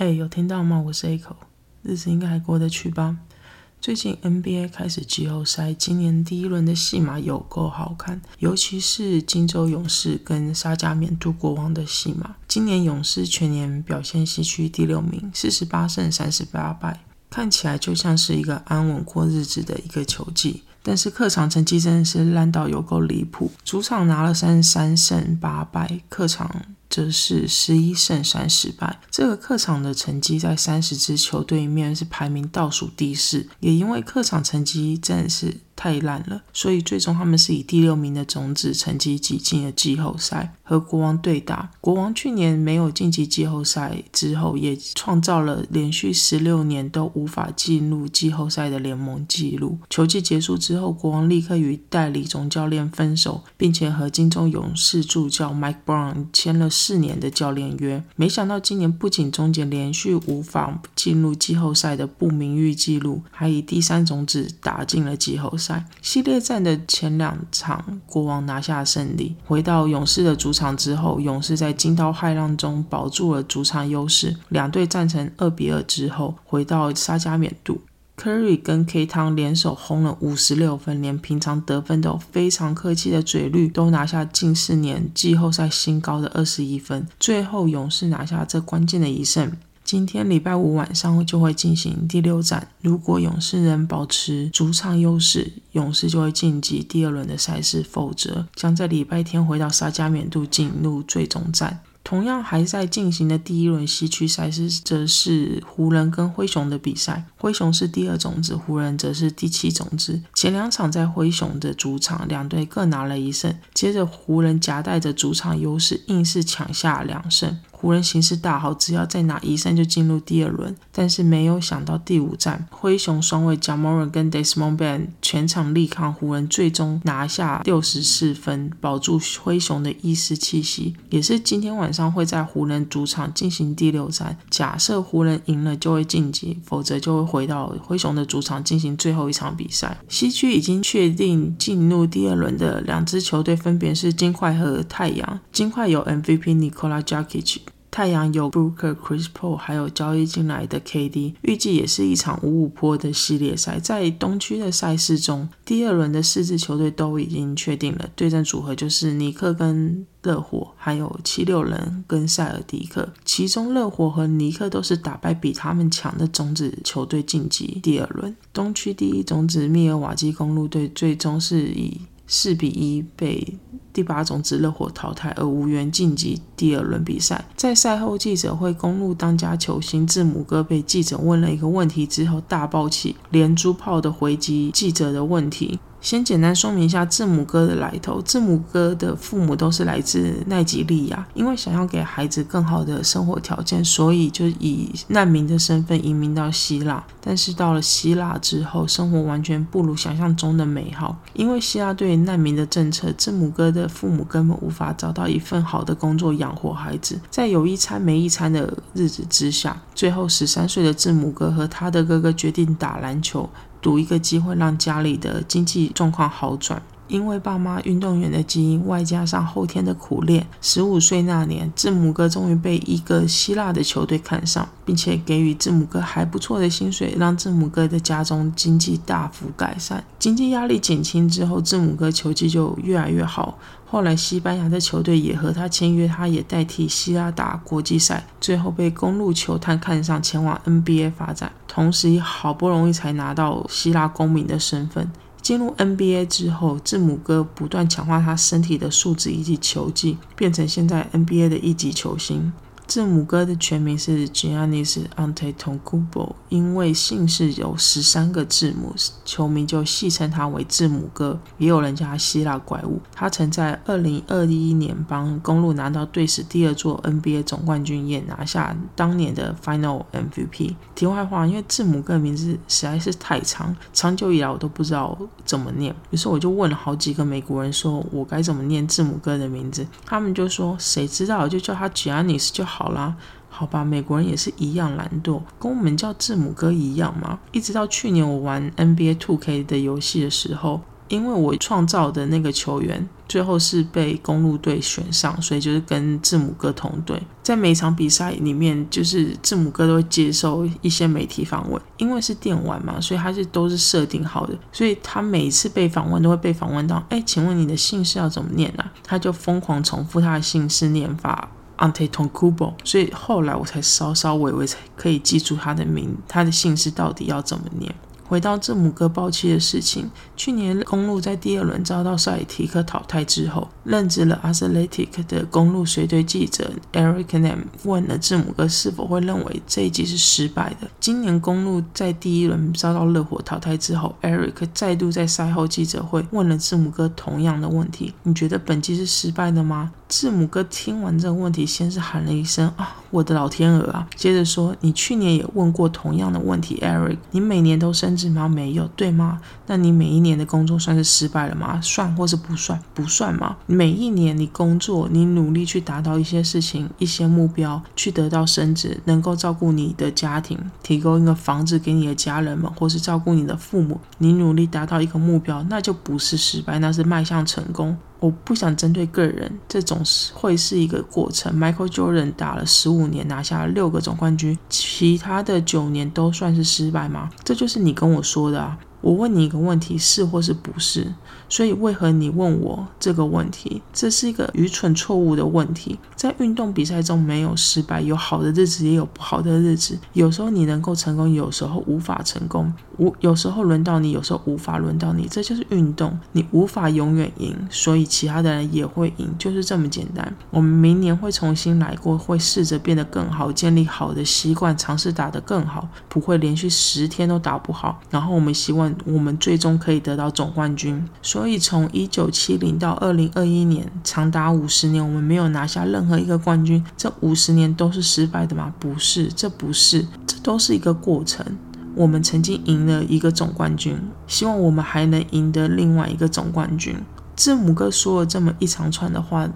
哎，有听到吗？我是 A 口，日子应该还过得去吧？最近 NBA 开始季后赛，今年第一轮的戏码有够好看，尤其是金州勇士跟沙加缅度国王的戏码。今年勇士全年表现西区第六名，四十八胜三十八败，看起来就像是一个安稳过日子的一个球季。但是客场成绩真的是烂到有够离谱，主场拿了三十三胜八败，客场。则是十一胜三十败，这个客场的成绩在三十支球队里面是排名倒数第四，也因为客场成绩真的是。太烂了，所以最终他们是以第六名的种子成绩挤进了季后赛，和国王对打。国王去年没有晋级季后赛之后，也创造了连续十六年都无法进入季后赛的联盟纪录。球季结束之后，国王立刻与代理总教练分手，并且和金州勇士助教 Mike Brown 签了四年的教练约。没想到今年不仅终结连续无法进入季后赛的不名誉纪录，还以第三种子打进了季后赛。系列战的前两场，国王拿下胜利。回到勇士的主场之后，勇士在惊涛骇浪中保住了主场优势。两队战成二比二之后，回到沙加缅度，Curry 跟 K 汤联手轰了五十六分，连平常得分都非常客气的嘴绿都拿下近四年季后赛新高的二十一分。最后，勇士拿下这关键的一胜。今天礼拜五晚上就会进行第六战，如果勇士能保持主场优势，勇士就会晋级第二轮的赛事；否则将在礼拜天回到沙加缅度进入最终战。同样还在进行的第一轮西区赛事，则是湖人跟灰熊的比赛。灰熊是第二种子，湖人则是第七种子。前两场在灰熊的主场，两队各拿了一胜。接着湖人夹带着主场优势，硬是抢下两胜。湖人形势大好，只要再拿一胜就进入第二轮。但是没有想到第五战，灰熊双卫 Jamoran 跟 Desmond b a n 全场力抗湖人，最终拿下六十四分，保住灰熊的一丝气息。也是今天晚上会在湖人主场进行第六战。假设湖人赢了就会晋级，否则就会回到灰熊的主场进行最后一场比赛。西区已经确定进入第二轮的两支球队分别是金块和太阳。金块有 MVP Nikola Jokic。太阳有 Booker、Chris Paul，还有交易进来的 KD，预计也是一场五五坡的系列赛。在东区的赛事中，第二轮的四支球队都已经确定了对阵组合，就是尼克跟热火，还有七六人跟塞尔迪克。其中热火和尼克都是打败比他们强的种子球队晋级第二轮。东区第一种子密尔瓦基公路队最终是以四比一被。第八种子热火淘汰而无缘晋级第二轮比赛。在赛后记者会，公路当家球星字母哥被记者问了一个问题之后大爆气，连珠炮的回击记者的问题。先简单说明一下字母哥的来头。字母哥的父母都是来自奈及利亚，因为想要给孩子更好的生活条件，所以就以难民的身份移民到希腊。但是到了希腊之后，生活完全不如想象中的美好。因为希腊对难民的政策，字母哥的父母根本无法找到一份好的工作养活孩子，在有一餐没一餐的日子之下，最后十三岁的字母哥和他的哥哥决定打篮球。赌一个机会，让家里的经济状况好转。因为爸妈运动员的基因，外加上后天的苦练，十五岁那年，字母哥终于被一个希腊的球队看上，并且给予字母哥还不错的薪水，让字母哥的家中经济大幅改善。经济压力减轻之后，字母哥球技就越来越好。后来，西班牙的球队也和他签约，他也代替希腊打国际赛，最后被公路球探看上，前往 NBA 发展。同时，也好不容易才拿到希腊公民的身份。进入 NBA 之后，字母哥不断强化他身体的素质以及球技，变成现在 NBA 的一级球星。字母哥的全名是 Giannis Antetokounmpo，因为姓氏有十三个字母，球迷就戏称他为字母哥。也有人叫他希腊怪物。他曾在二零二一年帮公路拿到队史第二座 NBA 总冠军，也拿下当年的 Final MVP。题外话，因为字母哥的名字实在是太长，长久以来我都不知道怎么念。于是我就问了好几个美国人，说我该怎么念字母哥的名字？他们就说谁知道，就叫他 Giannis 就好。好啦，好吧，美国人也是一样懒惰，跟我们叫字母哥一样嘛。一直到去年我玩 NBA Two K 的游戏的时候，因为我创造的那个球员最后是被公路队选上，所以就是跟字母哥同队。在每场比赛里面，就是字母哥都会接受一些媒体访问，因为是电玩嘛，所以他是都是设定好的，所以他每一次被访问都会被访问到，哎，请问你的姓氏要怎么念啊？他就疯狂重复他的姓氏念法。Antetokounmpo，所以后来我才稍稍微微才可以记住他的名，他的姓氏到底要怎么念。回到字母哥爆气的事情，去年公路在第二轮遭到塞尔提克淘汰之后，任职了 Athletic 的公路随队记者 Eric Nam 问了字母哥是否会认为这一季是失败的。今年公路在第一轮遭到热火淘汰之后，Eric 再度在赛后记者会问了字母哥同样的问题：你觉得本季是失败的吗？字母哥听完这个问题，先是喊了一声啊，我的老天鹅啊！接着说，你去年也问过同样的问题，Eric，你每年都升职吗？没有，对吗？那你每一年的工作算是失败了吗？算或是不算？不算吗？每一年你工作，你努力去达到一些事情、一些目标，去得到升职，能够照顾你的家庭，提供一个房子给你的家人们，或是照顾你的父母，你努力达到一个目标，那就不是失败，那是迈向成功。我不想针对个人，这种会是一个过程。Michael Jordan 打了十五年，拿下了六个总冠军，其他的九年都算是失败吗？这就是你跟我说的啊。我问你一个问题，是或是不是？所以为何你问我这个问题？这是一个愚蠢错误的问题。在运动比赛中没有失败，有好的日子也有不好的日子。有时候你能够成功，有时候无法成功。无有时候轮到你，有时候无法轮到你。这就是运动，你无法永远赢，所以其他的人也会赢，就是这么简单。我们明年会重新来过，会试着变得更好，建立好的习惯，尝试打得更好，不会连续十天都打不好。然后我们希望。我们最终可以得到总冠军，所所以从一九七零到二零二一年，长达五十年，我们没有拿下任何一个冠军。这五十年都是失败的吗？不是，这不是，这都是一个过程。我们曾经赢了一个总冠军，希望我们还能赢得另外一个总冠军。字母哥说了这么一长串的话。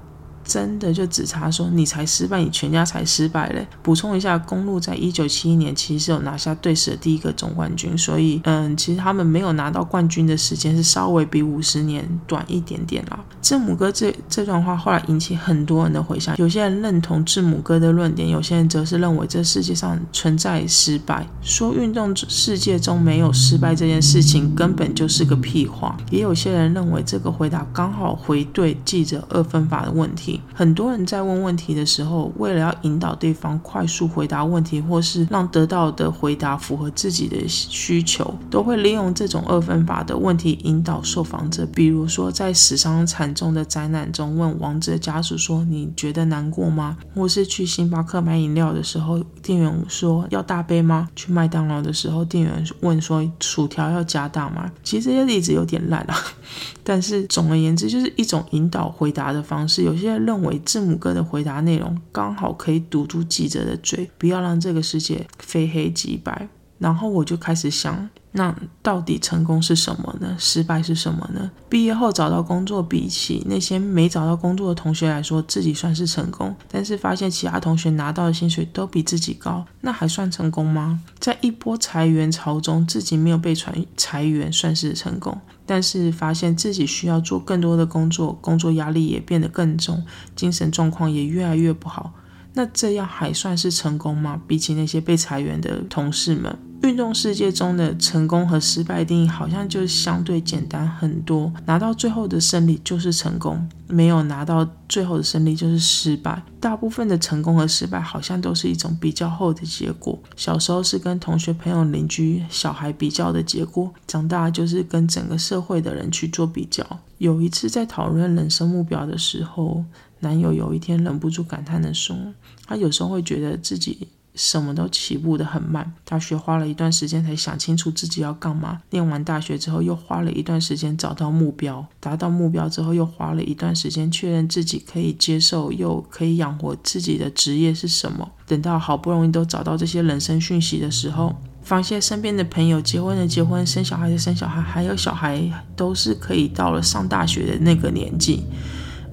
真的就指差说你才失败，你全家才失败嘞。补充一下，公路在一九七一年其实有拿下队史的第一个总冠军，所以嗯，其实他们没有拿到冠军的时间是稍微比五十年短一点点啦。字母哥这这段话后来引起很多人的回响，有些人认同字母哥的论点，有些人则是认为这世界上存在失败，说运动世界中没有失败这件事情根本就是个屁话。也有些人认为这个回答刚好回对记者二分法的问题。很多人在问问题的时候，为了要引导对方快速回答问题，或是让得到的回答符合自己的需求，都会利用这种二分法的问题引导受访者。比如说，在死伤惨重的灾难中，问王者家属说：“你觉得难过吗？”或是去星巴克买饮料的时候，店员说：“要大杯吗？”去麦当劳的时候，店员问说：“薯条要加大吗？”其实这些例子有点烂啊，但是总而言之，就是一种引导回答的方式。有些。认为字母哥的回答内容刚好可以堵住记者的嘴，不要让这个世界非黑即白。然后我就开始想。那到底成功是什么呢？失败是什么呢？毕业后找到工作，比起那些没找到工作的同学来说，自己算是成功。但是发现其他同学拿到的薪水都比自己高，那还算成功吗？在一波裁员潮中，自己没有被裁裁员，算是成功。但是发现自己需要做更多的工作，工作压力也变得更重，精神状况也越来越不好。那这样还算是成功吗？比起那些被裁员的同事们？运动世界中的成功和失败定义好像就相对简单很多，拿到最后的胜利就是成功，没有拿到最后的胜利就是失败。大部分的成功和失败好像都是一种比较后的结果。小时候是跟同学、朋友、邻居、小孩比较的结果，长大就是跟整个社会的人去做比较。有一次在讨论人生目标的时候，男友有一天忍不住感叹的说：“他有时候会觉得自己。”什么都起步的很慢，大学花了一段时间才想清楚自己要干嘛。念完大学之后，又花了一段时间找到目标，达到目标之后，又花了一段时间确认自己可以接受又可以养活自己的职业是什么。等到好不容易都找到这些人生讯息的时候，发现身边的朋友结婚的结婚，生小孩的生小孩，还有小孩都是可以到了上大学的那个年纪，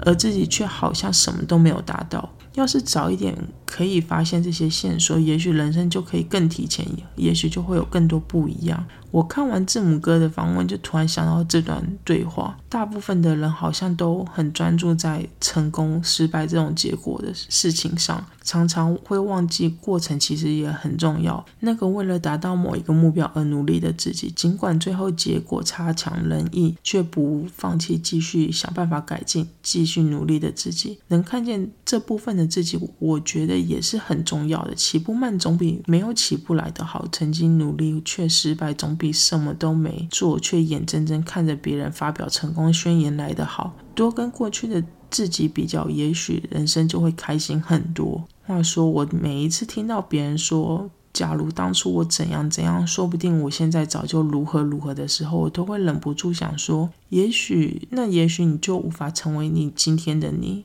而自己却好像什么都没有达到。要是早一点可以发现这些线索，也许人生就可以更提前，也许就会有更多不一样。我看完字母哥的访问，就突然想到这段对话。大部分的人好像都很专注在成功、失败这种结果的事情上，常常会忘记过程其实也很重要。那个为了达到某一个目标而努力的自己，尽管最后结果差强人意，却不放弃继续想办法改进、继续努力的自己，能看见这部分的自己，我觉得也是很重要的。起步慢总比没有起步来得好，曾经努力却失败总。比什么都没做，却眼睁睁看着别人发表成功宣言来得好。多跟过去的自己比较，也许人生就会开心很多。话说，我每一次听到别人说“假如当初我怎样怎样，说不定我现在早就如何如何”的时候，我都会忍不住想说：也许，那也许你就无法成为你今天的你，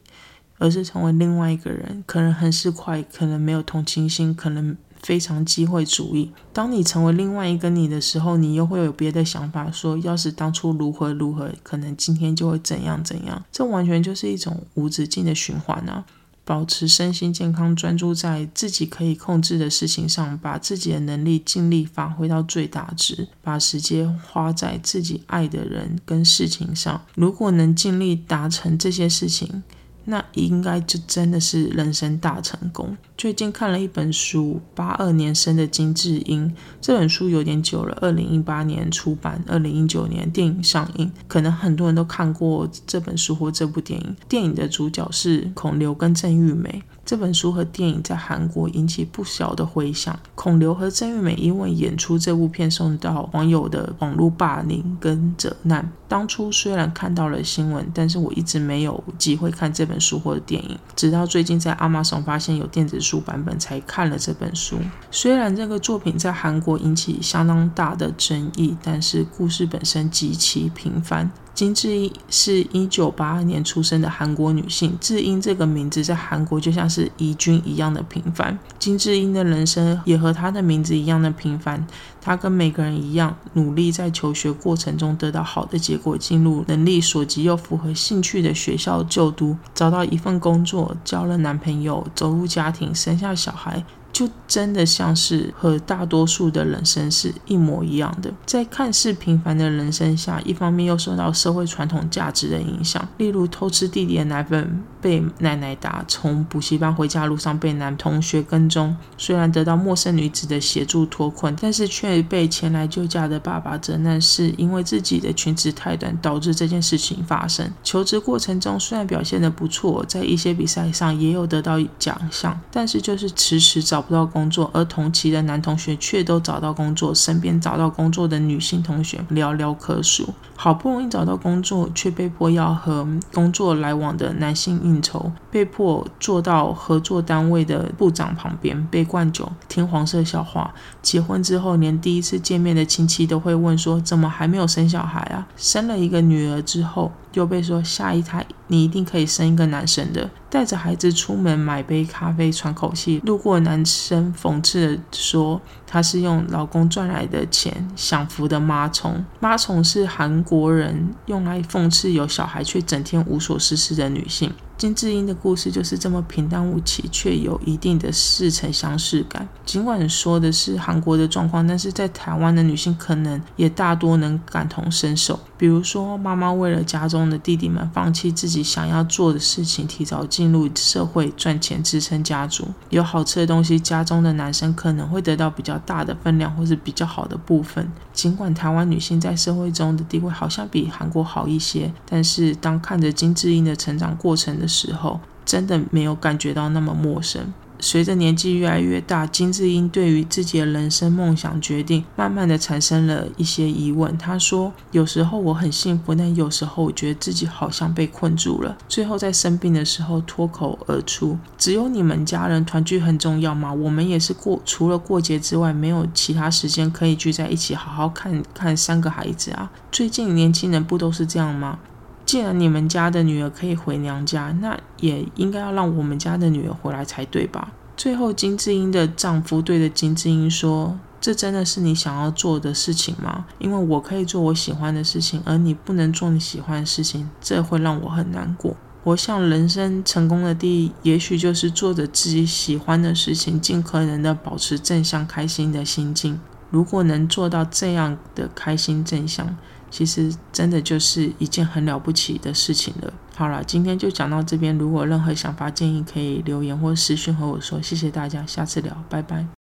而是成为另外一个人。可能很是快，可能没有同情心，可能。非常机会主义。当你成为另外一个你的时候，你又会有别的想法，说要是当初如何如何，可能今天就会怎样怎样。这完全就是一种无止境的循环啊！保持身心健康，专注在自己可以控制的事情上，把自己的能力尽力发挥到最大值，把时间花在自己爱的人跟事情上。如果能尽力达成这些事情，那应该就真的是人生大成功。最近看了一本书，八二年生的金智英。这本书有点久了，二零一八年出版，二零一九年电影上映。可能很多人都看过这本书或这部电影。电影的主角是孔刘跟郑玉美。这本书和电影在韩国引起不小的回响。孔刘和郑玉美因为演出这部片，受到网友的网络霸凌跟责难。当初虽然看到了新闻，但是我一直没有机会看这本书或者电影。直到最近在阿玛逊发现有电子书书版本，才看了这本书。虽然这个作品在韩国引起相当大的争议，但是故事本身极其平凡。金智英是一九八二年出生的韩国女性。智英这个名字在韩国就像是怡君一样的平凡。金智英的人生也和她的名字一样的平凡。她跟每个人一样，努力在求学过程中得到好的结果，进入能力所及又符合兴趣的学校就读，找到一份工作，交了男朋友，走入家庭，生下小孩。就真的像是和大多数的人生是一模一样的，在看似平凡的人生下，一方面又受到社会传统价值的影响，例如偷吃弟弟的奶粉被奶奶打，从补习班回家路上被男同学跟踪，虽然得到陌生女子的协助脱困，但是却被前来救驾的爸爸责难，是因为自己的裙子太短导致这件事情发生。求职过程中虽然表现得不错，在一些比赛上也有得到奖项，但是就是迟迟找。不到工作，而同期的男同学却都找到工作，身边找到工作的女性同学寥寥可数。好不容易找到工作，却被迫要和工作来往的男性应酬，被迫坐到合作单位的部长旁边，被灌酒，听黄色笑话。结婚之后，连第一次见面的亲戚都会问说：“怎么还没有生小孩啊？”生了一个女儿之后。又被说下一胎你一定可以生一个男生的，带着孩子出门买杯咖啡喘口气，路过男生讽刺的说他是用老公赚来的钱享福的妈虫。妈虫是韩国人用来讽刺有小孩却整天无所事事的女性。金智英的故事就是这么平淡无奇，却有一定的似曾相识感。尽管说的是韩国的状况，但是在台湾的女性可能也大多能感同身受。比如说，妈妈为了家中弟弟们，放弃自己想要做的事情，提早进入社会赚钱支撑家族。有好吃的东西，家中的男生可能会得到比较大的分量，或是比较好的部分。尽管台湾女性在社会中的地位好像比韩国好一些，但是当看着金智英的成长过程的，时候真的没有感觉到那么陌生。随着年纪越来越大，金智英对于自己的人生梦想决定，慢慢的产生了一些疑问。他说：“有时候我很幸福，但有时候我觉得自己好像被困住了。”最后在生病的时候脱口而出：“只有你们家人团聚很重要吗？我们也是过除了过节之外，没有其他时间可以聚在一起，好好看看三个孩子啊。最近年轻人不都是这样吗？”既然你们家的女儿可以回娘家，那也应该要让我们家的女儿回来才对吧？最后，金智英的丈夫对着金智英说：“这真的是你想要做的事情吗？因为我可以做我喜欢的事情，而你不能做你喜欢的事情，这会让我很难过。”我想，人生成功的第一，也许就是做着自己喜欢的事情，尽可能的保持正向、开心的心境。如果能做到这样的开心正向，其实真的就是一件很了不起的事情了。好了，今天就讲到这边。如果任何想法、建议，可以留言或私讯和我说。谢谢大家，下次聊，拜拜。